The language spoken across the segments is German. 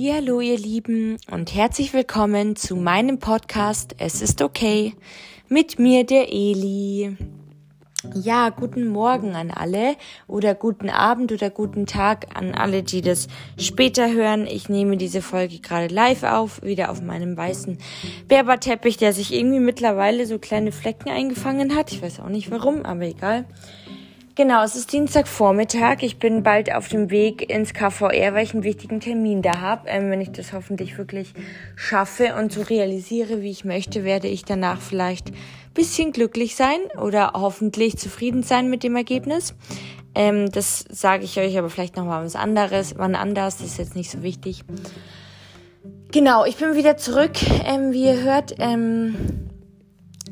Hallo ihr Lieben und herzlich willkommen zu meinem Podcast Es ist okay mit mir der Eli. Ja, guten Morgen an alle oder guten Abend oder guten Tag an alle, die das später hören. Ich nehme diese Folge gerade live auf, wieder auf meinem weißen Berberteppich, der sich irgendwie mittlerweile so kleine Flecken eingefangen hat. Ich weiß auch nicht warum, aber egal. Genau, es ist Dienstagvormittag. Ich bin bald auf dem Weg ins KVR, weil ich einen wichtigen Termin da habe. Ähm, wenn ich das hoffentlich wirklich schaffe und so realisiere, wie ich möchte, werde ich danach vielleicht bisschen glücklich sein oder hoffentlich zufrieden sein mit dem Ergebnis. Ähm, das sage ich euch aber vielleicht nochmal was anderes, wann anders, das ist jetzt nicht so wichtig. Genau, ich bin wieder zurück. Ähm, wie ihr hört, ähm,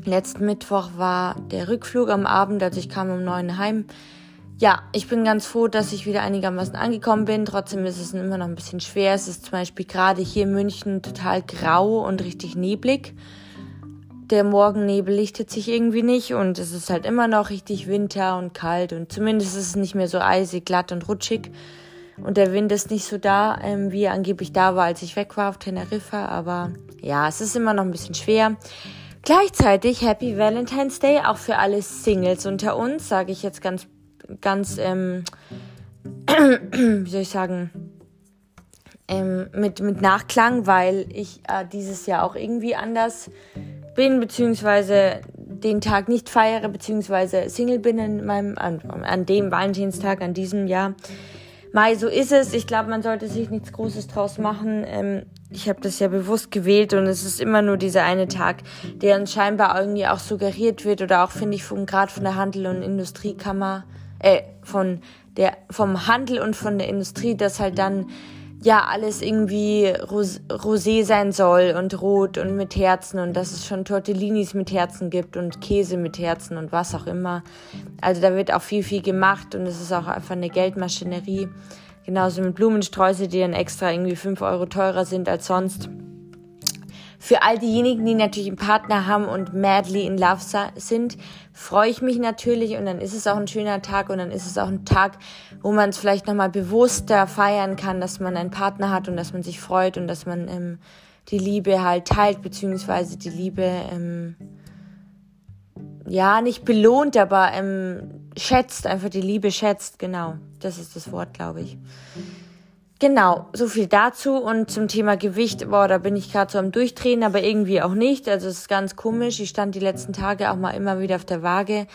Letzten Mittwoch war der Rückflug am Abend, also ich kam um neun heim. Ja, ich bin ganz froh, dass ich wieder einigermaßen angekommen bin. Trotzdem ist es immer noch ein bisschen schwer. Es ist zum Beispiel gerade hier in München total grau und richtig neblig. Der Morgennebel lichtet sich irgendwie nicht und es ist halt immer noch richtig Winter und kalt und zumindest ist es nicht mehr so eisig, glatt und rutschig. Und der Wind ist nicht so da, ähm, wie er angeblich da war, als ich weg war auf Teneriffa. Aber ja, es ist immer noch ein bisschen schwer. Gleichzeitig Happy Valentine's Day auch für alle Singles unter uns, sage ich jetzt ganz, ganz, ähm, wie soll ich sagen, ähm, mit, mit Nachklang, weil ich äh, dieses Jahr auch irgendwie anders bin, beziehungsweise den Tag nicht feiere, beziehungsweise Single bin in meinem, an, an dem Valentinstag, an diesem Jahr. Mai, so ist es. Ich glaube, man sollte sich nichts Großes draus machen. Ähm, ich habe das ja bewusst gewählt und es ist immer nur dieser eine Tag, der uns scheinbar irgendwie auch suggeriert wird oder auch finde ich vom gerade von der Handel- und Industriekammer, äh, von der vom Handel und von der Industrie, dass halt dann ja alles irgendwie ros rosé sein soll und rot und mit Herzen und dass es schon Tortellinis mit Herzen gibt und Käse mit Herzen und was auch immer. Also da wird auch viel, viel gemacht und es ist auch einfach eine Geldmaschinerie. Genauso mit Blumensträuße, die dann extra irgendwie 5 Euro teurer sind als sonst. Für all diejenigen, die natürlich einen Partner haben und madly in love sind, freue ich mich natürlich und dann ist es auch ein schöner Tag und dann ist es auch ein Tag, wo man es vielleicht nochmal bewusster feiern kann, dass man einen Partner hat und dass man sich freut und dass man ähm, die Liebe halt teilt, beziehungsweise die Liebe, ähm, ja, nicht belohnt, aber ähm, schätzt, einfach die Liebe schätzt, genau. Das ist das Wort, glaube ich. Genau, so viel dazu. Und zum Thema Gewicht, boah, da bin ich gerade so am Durchdrehen, aber irgendwie auch nicht. Also es ist ganz komisch. Ich stand die letzten Tage auch mal immer wieder auf der Waage.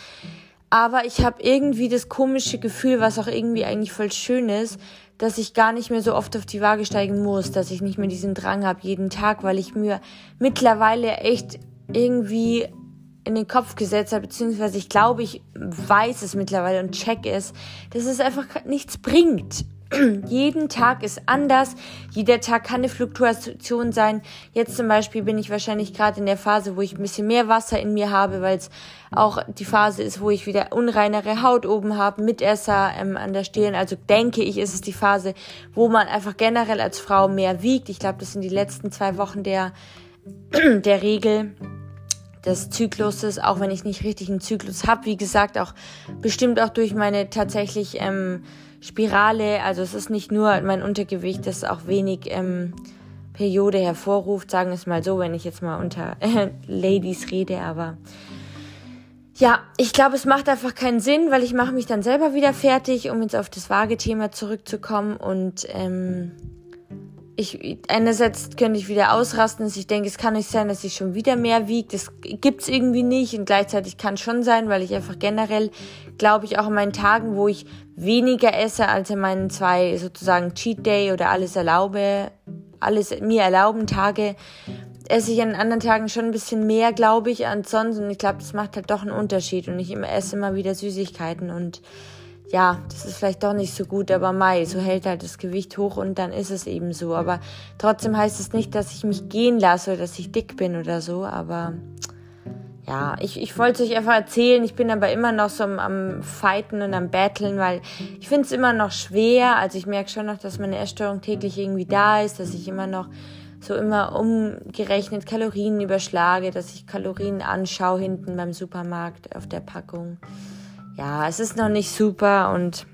Aber ich habe irgendwie das komische Gefühl, was auch irgendwie eigentlich voll schön ist, dass ich gar nicht mehr so oft auf die Waage steigen muss, dass ich nicht mehr diesen Drang habe jeden Tag, weil ich mir mittlerweile echt irgendwie in den Kopf gesetzt habe, beziehungsweise ich glaube, ich weiß es mittlerweile und check es, dass es einfach nichts bringt. Jeden Tag ist anders. Jeder Tag kann eine Fluktuation sein. Jetzt zum Beispiel bin ich wahrscheinlich gerade in der Phase, wo ich ein bisschen mehr Wasser in mir habe, weil es auch die Phase ist, wo ich wieder unreinere Haut oben habe, Mitesser ähm, an der Stirn. Also denke ich, ist es die Phase, wo man einfach generell als Frau mehr wiegt. Ich glaube, das sind die letzten zwei Wochen der, der Regel des Zykluses, auch wenn ich nicht richtig einen Zyklus habe. Wie gesagt, auch bestimmt auch durch meine tatsächlich ähm, Spirale. Also es ist nicht nur mein Untergewicht, das auch wenig ähm, Periode hervorruft, sagen wir es mal so, wenn ich jetzt mal unter äh, Ladies rede, aber ja, ich glaube, es macht einfach keinen Sinn, weil ich mache mich dann selber wieder fertig, um jetzt auf das Waagethema zurückzukommen und ähm, ich einerseits könnte ich wieder ausrasten, dass ich denke, es kann nicht sein, dass ich schon wieder mehr wiege. Das gibt's irgendwie nicht. Und gleichzeitig kann schon sein, weil ich einfach generell glaube ich auch in meinen Tagen, wo ich weniger esse als in meinen zwei sozusagen Cheat Day oder alles erlaube, alles mir erlauben Tage, esse ich an anderen Tagen schon ein bisschen mehr, glaube ich, als sonst. Und ich glaube, das macht halt doch einen Unterschied. Und ich esse immer wieder Süßigkeiten. Und ja, das ist vielleicht doch nicht so gut, aber Mai, so hält halt das Gewicht hoch und dann ist es eben so. Aber trotzdem heißt es nicht, dass ich mich gehen lasse oder dass ich dick bin oder so, aber ja, ich, ich wollte es euch einfach erzählen. Ich bin aber immer noch so am, am Fighten und am Battlen, weil ich finde es immer noch schwer. Also ich merke schon noch, dass meine Essstörung täglich irgendwie da ist, dass ich immer noch so immer umgerechnet Kalorien überschlage, dass ich Kalorien anschaue hinten beim Supermarkt auf der Packung ja, es ist noch nicht super und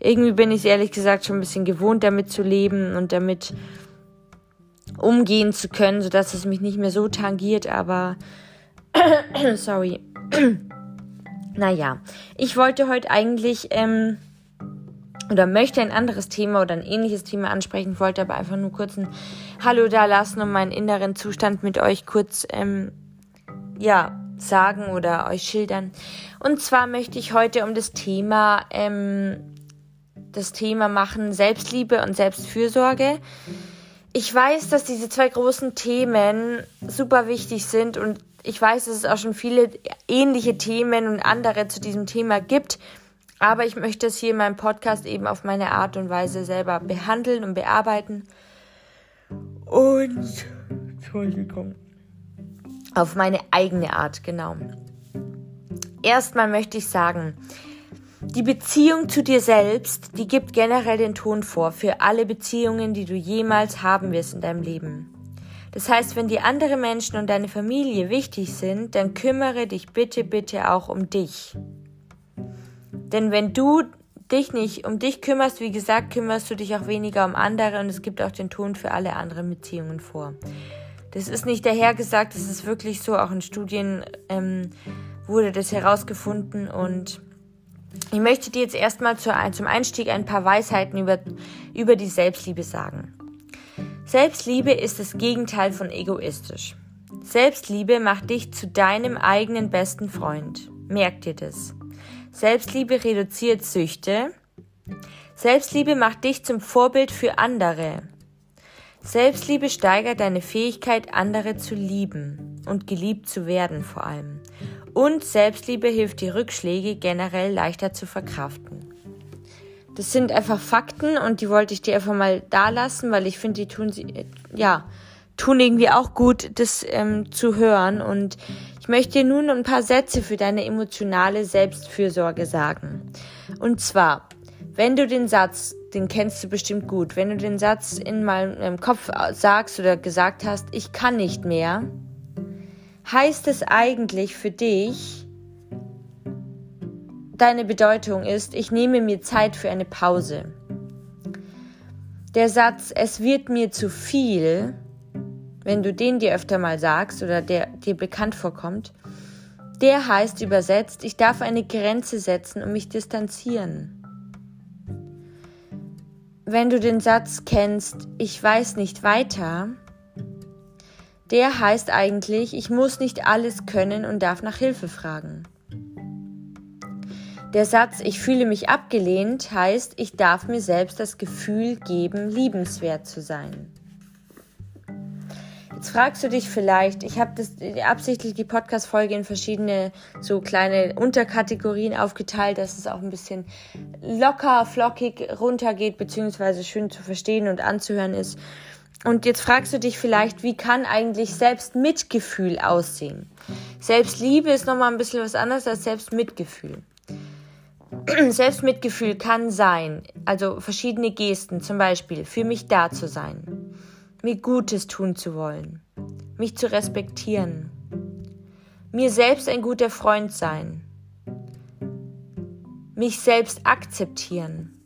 irgendwie bin ich ehrlich gesagt schon ein bisschen gewohnt, damit zu leben und damit umgehen zu können, sodass es mich nicht mehr so tangiert, aber sorry. naja, ich wollte heute eigentlich ähm, oder möchte ein anderes Thema oder ein ähnliches Thema ansprechen, wollte aber einfach nur kurz ein Hallo da lassen und meinen inneren Zustand mit euch kurz ähm, ja sagen oder euch schildern. Und zwar möchte ich heute um das Thema ähm, das Thema machen Selbstliebe und Selbstfürsorge. Ich weiß, dass diese zwei großen Themen super wichtig sind und ich weiß, dass es auch schon viele ähnliche Themen und andere zu diesem Thema gibt. Aber ich möchte es hier in meinem Podcast eben auf meine Art und Weise selber behandeln und bearbeiten. Und, Entschuldigung, auf meine eigene Art, genau. Erstmal möchte ich sagen, die Beziehung zu dir selbst, die gibt generell den Ton vor für alle Beziehungen, die du jemals haben wirst in deinem Leben. Das heißt, wenn dir andere Menschen und deine Familie wichtig sind, dann kümmere dich bitte, bitte auch um dich. Denn wenn du dich nicht um dich kümmerst, wie gesagt, kümmerst du dich auch weniger um andere und es gibt auch den Ton für alle anderen Beziehungen vor. Das ist nicht dahergesagt, das ist wirklich so, auch in Studien ähm, wurde das herausgefunden und ich möchte dir jetzt erstmal zum Einstieg ein paar Weisheiten über, über die Selbstliebe sagen. Selbstliebe ist das Gegenteil von egoistisch. Selbstliebe macht dich zu deinem eigenen besten Freund. Merk dir das. Selbstliebe reduziert Süchte. Selbstliebe macht dich zum Vorbild für andere. Selbstliebe steigert deine Fähigkeit, andere zu lieben und geliebt zu werden vor allem. Und Selbstliebe hilft die Rückschläge generell leichter zu verkraften. Das sind einfach Fakten und die wollte ich dir einfach mal da lassen, weil ich finde, die tun sie, ja, tun irgendwie auch gut, das ähm, zu hören. Und ich möchte dir nun ein paar Sätze für deine emotionale Selbstfürsorge sagen. Und zwar, wenn du den Satz, den kennst du bestimmt gut, wenn du den Satz in meinem Kopf sagst oder gesagt hast, ich kann nicht mehr, heißt es eigentlich für dich, deine Bedeutung ist, ich nehme mir Zeit für eine Pause. Der Satz, es wird mir zu viel, wenn du den dir öfter mal sagst oder der dir bekannt vorkommt, der heißt übersetzt, ich darf eine Grenze setzen und mich distanzieren. Wenn du den Satz kennst, ich weiß nicht weiter, der heißt eigentlich, ich muss nicht alles können und darf nach Hilfe fragen. Der Satz, ich fühle mich abgelehnt, heißt, ich darf mir selbst das Gefühl geben, liebenswert zu sein. Jetzt fragst du dich vielleicht, ich habe absichtlich die Podcast-Folge in verschiedene so kleine Unterkategorien aufgeteilt, dass es auch ein bisschen locker, flockig runtergeht, beziehungsweise schön zu verstehen und anzuhören ist. Und jetzt fragst du dich vielleicht, wie kann eigentlich Selbstmitgefühl aussehen? Selbstliebe ist nochmal ein bisschen was anderes als Selbstmitgefühl. Selbstmitgefühl kann sein, also verschiedene Gesten, zum Beispiel für mich da zu sein, mir Gutes tun zu wollen, mich zu respektieren, mir selbst ein guter Freund sein, mich selbst akzeptieren,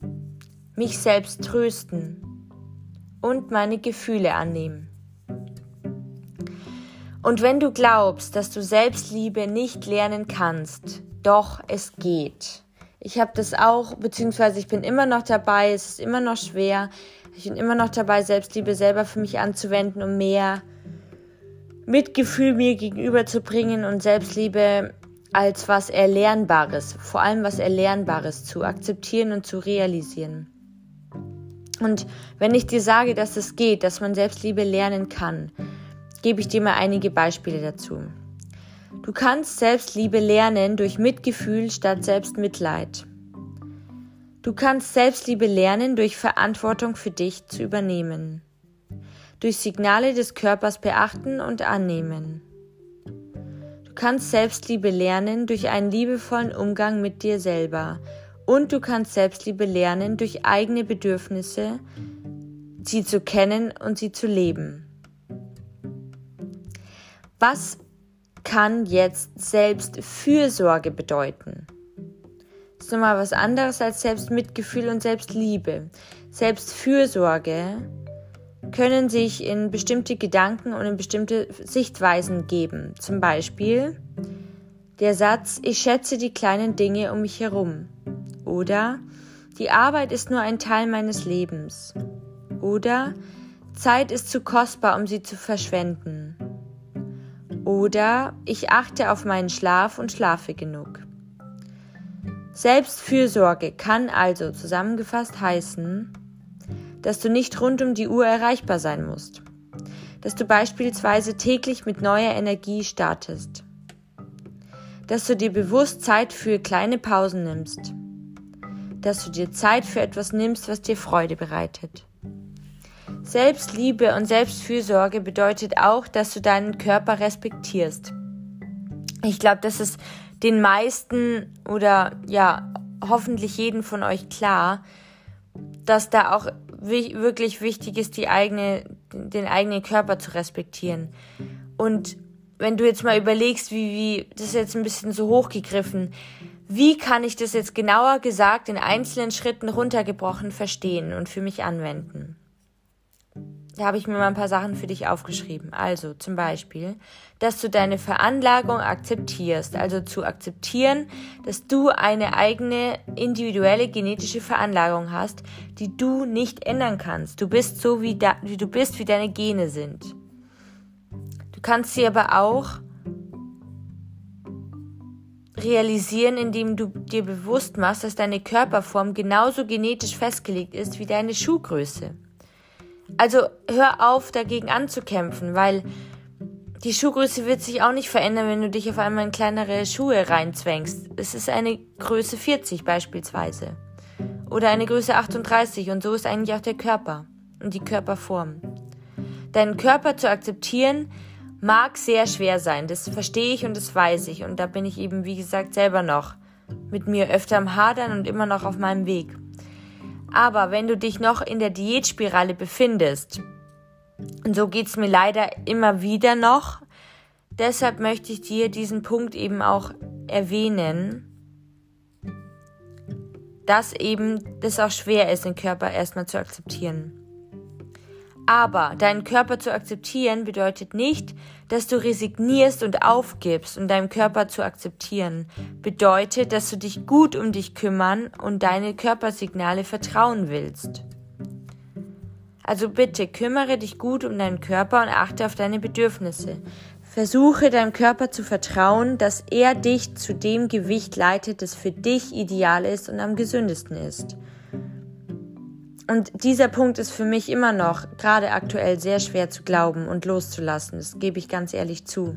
mich selbst trösten, und meine Gefühle annehmen. Und wenn du glaubst, dass du Selbstliebe nicht lernen kannst, doch es geht. Ich habe das auch, beziehungsweise ich bin immer noch dabei, es ist immer noch schwer. Ich bin immer noch dabei, Selbstliebe selber für mich anzuwenden, um mehr Mitgefühl mir gegenüberzubringen und Selbstliebe als was Erlernbares, vor allem was Erlernbares zu akzeptieren und zu realisieren. Und wenn ich dir sage, dass es geht, dass man Selbstliebe lernen kann, gebe ich dir mal einige Beispiele dazu. Du kannst Selbstliebe lernen durch Mitgefühl statt Selbstmitleid. Du kannst Selbstliebe lernen durch Verantwortung für dich zu übernehmen. Durch Signale des Körpers beachten und annehmen. Du kannst Selbstliebe lernen durch einen liebevollen Umgang mit dir selber und du kannst Selbstliebe lernen durch eigene Bedürfnisse, sie zu kennen und sie zu leben. Was kann jetzt Selbstfürsorge bedeuten? Ist nochmal was anderes als Selbstmitgefühl und Selbstliebe. Selbstfürsorge können sich in bestimmte Gedanken und in bestimmte Sichtweisen geben. Zum Beispiel der Satz, ich schätze die kleinen Dinge um mich herum. Oder die Arbeit ist nur ein Teil meines Lebens. Oder Zeit ist zu kostbar, um sie zu verschwenden. Oder ich achte auf meinen Schlaf und schlafe genug. Selbstfürsorge kann also zusammengefasst heißen, dass du nicht rund um die Uhr erreichbar sein musst, dass du beispielsweise täglich mit neuer Energie startest, dass du dir bewusst Zeit für kleine Pausen nimmst, dass du dir Zeit für etwas nimmst, was dir Freude bereitet. Selbstliebe und Selbstfürsorge bedeutet auch, dass du deinen Körper respektierst. Ich glaube, das ist den meisten oder ja, hoffentlich jeden von euch klar, dass da auch wirklich wichtig ist, die eigene, den eigenen Körper zu respektieren. Und wenn du jetzt mal überlegst, wie, wie, das ist jetzt ein bisschen so hochgegriffen, wie kann ich das jetzt genauer gesagt in einzelnen Schritten runtergebrochen verstehen und für mich anwenden? Da habe ich mir mal ein paar Sachen für dich aufgeschrieben. Also zum Beispiel, dass du deine Veranlagung akzeptierst. Also zu akzeptieren, dass du eine eigene individuelle genetische Veranlagung hast, die du nicht ändern kannst. Du bist so, wie, da, wie du bist, wie deine Gene sind. Du kannst sie aber auch realisieren, indem du dir bewusst machst, dass deine Körperform genauso genetisch festgelegt ist wie deine Schuhgröße. Also hör auf, dagegen anzukämpfen, weil die Schuhgröße wird sich auch nicht verändern, wenn du dich auf einmal in kleinere Schuhe reinzwängst. Es ist eine Größe 40 beispielsweise. Oder eine Größe 38 und so ist eigentlich auch der Körper und die Körperform. Deinen Körper zu akzeptieren mag sehr schwer sein, das verstehe ich und das weiß ich und da bin ich eben, wie gesagt, selber noch mit mir öfter am Hadern und immer noch auf meinem Weg. Aber wenn du dich noch in der Diätspirale befindest, und so geht's mir leider immer wieder noch, deshalb möchte ich dir diesen Punkt eben auch erwähnen, dass eben das auch schwer ist, den Körper erstmal zu akzeptieren. Aber deinen Körper zu akzeptieren bedeutet nicht, dass du resignierst und aufgibst und deinem Körper zu akzeptieren. Bedeutet, dass du dich gut um dich kümmern und deine Körpersignale vertrauen willst. Also bitte kümmere dich gut um deinen Körper und achte auf deine Bedürfnisse. Versuche deinem Körper zu vertrauen, dass er dich zu dem Gewicht leitet, das für dich ideal ist und am gesündesten ist. Und dieser Punkt ist für mich immer noch, gerade aktuell, sehr schwer zu glauben und loszulassen. Das gebe ich ganz ehrlich zu.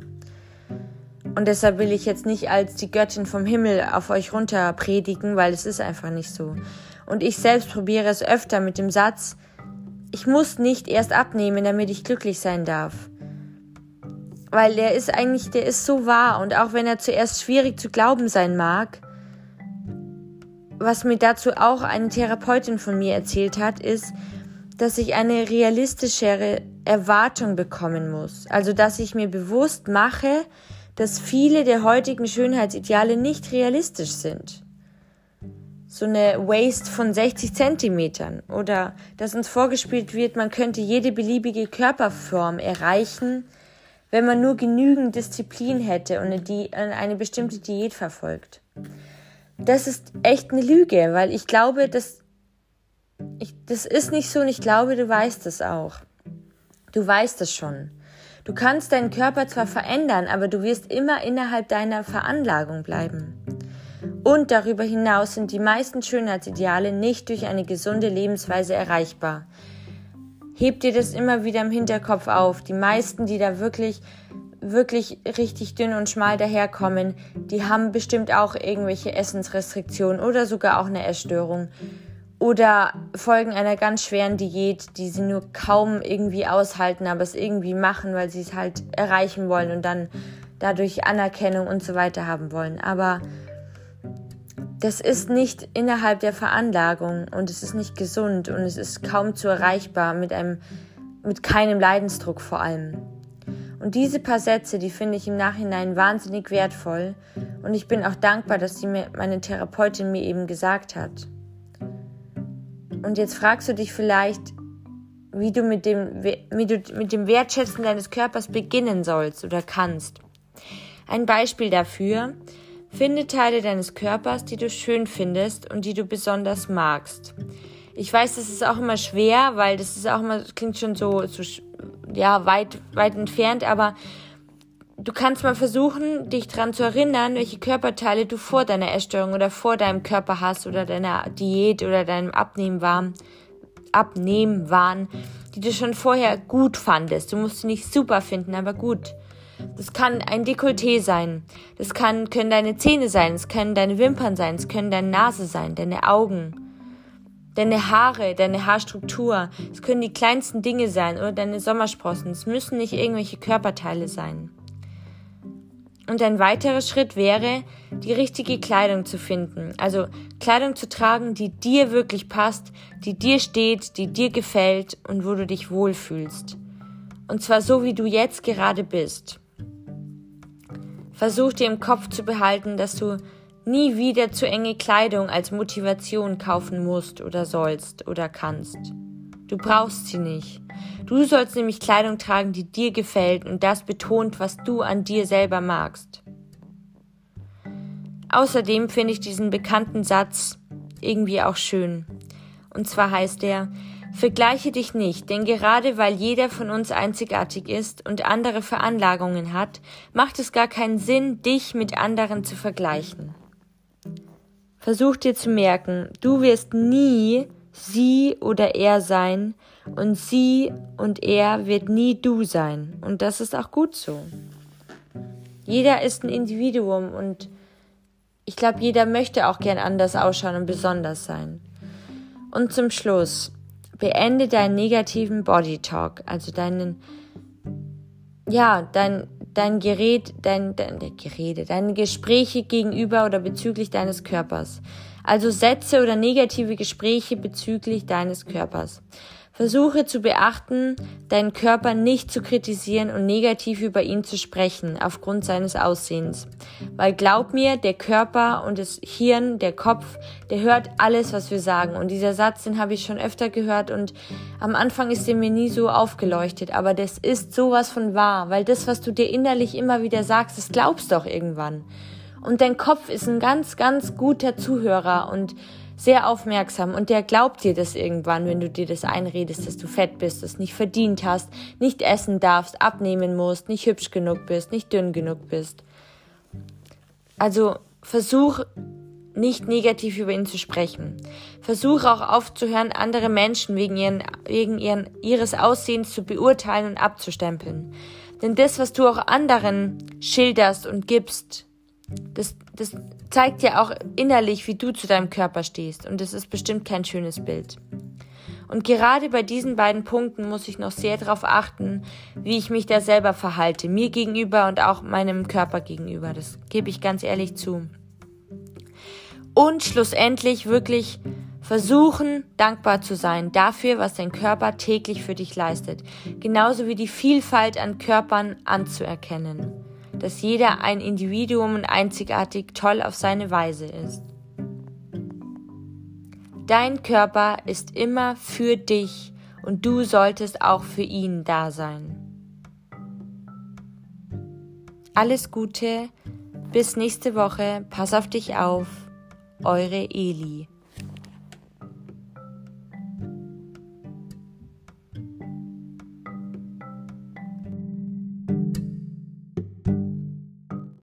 Und deshalb will ich jetzt nicht als die Göttin vom Himmel auf euch runter predigen, weil es ist einfach nicht so. Und ich selbst probiere es öfter mit dem Satz, ich muss nicht erst abnehmen, damit ich glücklich sein darf. Weil der ist eigentlich, der ist so wahr und auch wenn er zuerst schwierig zu glauben sein mag, was mir dazu auch eine Therapeutin von mir erzählt hat, ist, dass ich eine realistischere Erwartung bekommen muss. Also, dass ich mir bewusst mache, dass viele der heutigen Schönheitsideale nicht realistisch sind. So eine Waist von 60 Zentimetern oder dass uns vorgespielt wird, man könnte jede beliebige Körperform erreichen, wenn man nur genügend Disziplin hätte und eine bestimmte Diät verfolgt das ist echt eine Lüge, weil ich glaube, dass ich, das ist nicht so und ich glaube, du weißt es auch. Du weißt es schon. Du kannst deinen Körper zwar verändern, aber du wirst immer innerhalb deiner Veranlagung bleiben. Und darüber hinaus sind die meisten Schönheitsideale nicht durch eine gesunde Lebensweise erreichbar. Heb dir das immer wieder im Hinterkopf auf. Die meisten, die da wirklich wirklich richtig dünn und schmal daherkommen, die haben bestimmt auch irgendwelche Essensrestriktionen oder sogar auch eine Essstörung oder folgen einer ganz schweren Diät, die sie nur kaum irgendwie aushalten, aber es irgendwie machen, weil sie es halt erreichen wollen und dann dadurch Anerkennung und so weiter haben wollen. Aber das ist nicht innerhalb der Veranlagung und es ist nicht gesund und es ist kaum zu erreichbar mit einem, mit keinem Leidensdruck vor allem. Und diese paar Sätze, die finde ich im Nachhinein wahnsinnig wertvoll. Und ich bin auch dankbar, dass die mir, meine Therapeutin mir eben gesagt hat. Und jetzt fragst du dich vielleicht, wie du mit dem, wie du mit dem Wertschätzen deines Körpers beginnen sollst oder kannst. Ein Beispiel dafür, finde Teile deines Körpers, die du schön findest und die du besonders magst. Ich weiß, das ist auch immer schwer, weil das ist auch immer, klingt schon so, so ja, weit, weit entfernt, aber du kannst mal versuchen, dich daran zu erinnern, welche Körperteile du vor deiner Essstörung oder vor deinem Körper hast oder deiner Diät oder deinem Abnehmen waren, Abnehmen waren, die du schon vorher gut fandest. Du musst sie nicht super finden, aber gut. Das kann ein Dekolleté sein. Das kann, können deine Zähne sein. Es können deine Wimpern sein. Es können deine Nase sein, deine Augen, deine Haare, deine Haarstruktur. Es können die kleinsten Dinge sein oder deine Sommersprossen. Es müssen nicht irgendwelche Körperteile sein. Und ein weiterer Schritt wäre, die richtige Kleidung zu finden. Also Kleidung zu tragen, die dir wirklich passt, die dir steht, die dir gefällt und wo du dich wohlfühlst. Und zwar so, wie du jetzt gerade bist. Versuch dir im Kopf zu behalten, dass du nie wieder zu enge Kleidung als Motivation kaufen musst oder sollst oder kannst. Du brauchst sie nicht. Du sollst nämlich Kleidung tragen, die dir gefällt und das betont, was du an dir selber magst. Außerdem finde ich diesen bekannten Satz irgendwie auch schön. Und zwar heißt er, Vergleiche dich nicht, denn gerade weil jeder von uns einzigartig ist und andere Veranlagungen hat, macht es gar keinen Sinn, dich mit anderen zu vergleichen. Versuch dir zu merken, du wirst nie sie oder er sein und sie und er wird nie du sein. Und das ist auch gut so. Jeder ist ein Individuum und ich glaube, jeder möchte auch gern anders ausschauen und besonders sein. Und zum Schluss, beende deinen negativen Body Talk, also deinen, ja, dein, dein Gerät, dein, dein Gerede, deine Gespräche gegenüber oder bezüglich deines Körpers. Also Sätze oder negative Gespräche bezüglich deines Körpers. Versuche zu beachten, deinen Körper nicht zu kritisieren und negativ über ihn zu sprechen aufgrund seines Aussehens. Weil glaub mir, der Körper und das Hirn, der Kopf, der hört alles, was wir sagen. Und dieser Satz, den habe ich schon öfter gehört und am Anfang ist er mir nie so aufgeleuchtet. Aber das ist sowas von wahr, weil das, was du dir innerlich immer wieder sagst, das glaubst doch irgendwann. Und dein Kopf ist ein ganz, ganz guter Zuhörer und sehr aufmerksam und der glaubt dir das irgendwann, wenn du dir das einredest, dass du fett bist, das nicht verdient hast, nicht essen darfst, abnehmen musst, nicht hübsch genug bist, nicht dünn genug bist. Also versuch nicht negativ über ihn zu sprechen. Versuch auch aufzuhören, andere Menschen wegen, ihren, wegen ihren, ihres Aussehens zu beurteilen und abzustempeln. Denn das, was du auch anderen schilderst und gibst, das, das zeigt ja auch innerlich, wie du zu deinem Körper stehst. Und das ist bestimmt kein schönes Bild. Und gerade bei diesen beiden Punkten muss ich noch sehr darauf achten, wie ich mich da selber verhalte, mir gegenüber und auch meinem Körper gegenüber. Das gebe ich ganz ehrlich zu. Und schlussendlich wirklich versuchen, dankbar zu sein dafür, was dein Körper täglich für dich leistet. Genauso wie die Vielfalt an Körpern anzuerkennen dass jeder ein Individuum und einzigartig toll auf seine Weise ist. Dein Körper ist immer für dich und du solltest auch für ihn da sein. Alles Gute, bis nächste Woche, pass auf dich auf, eure Eli.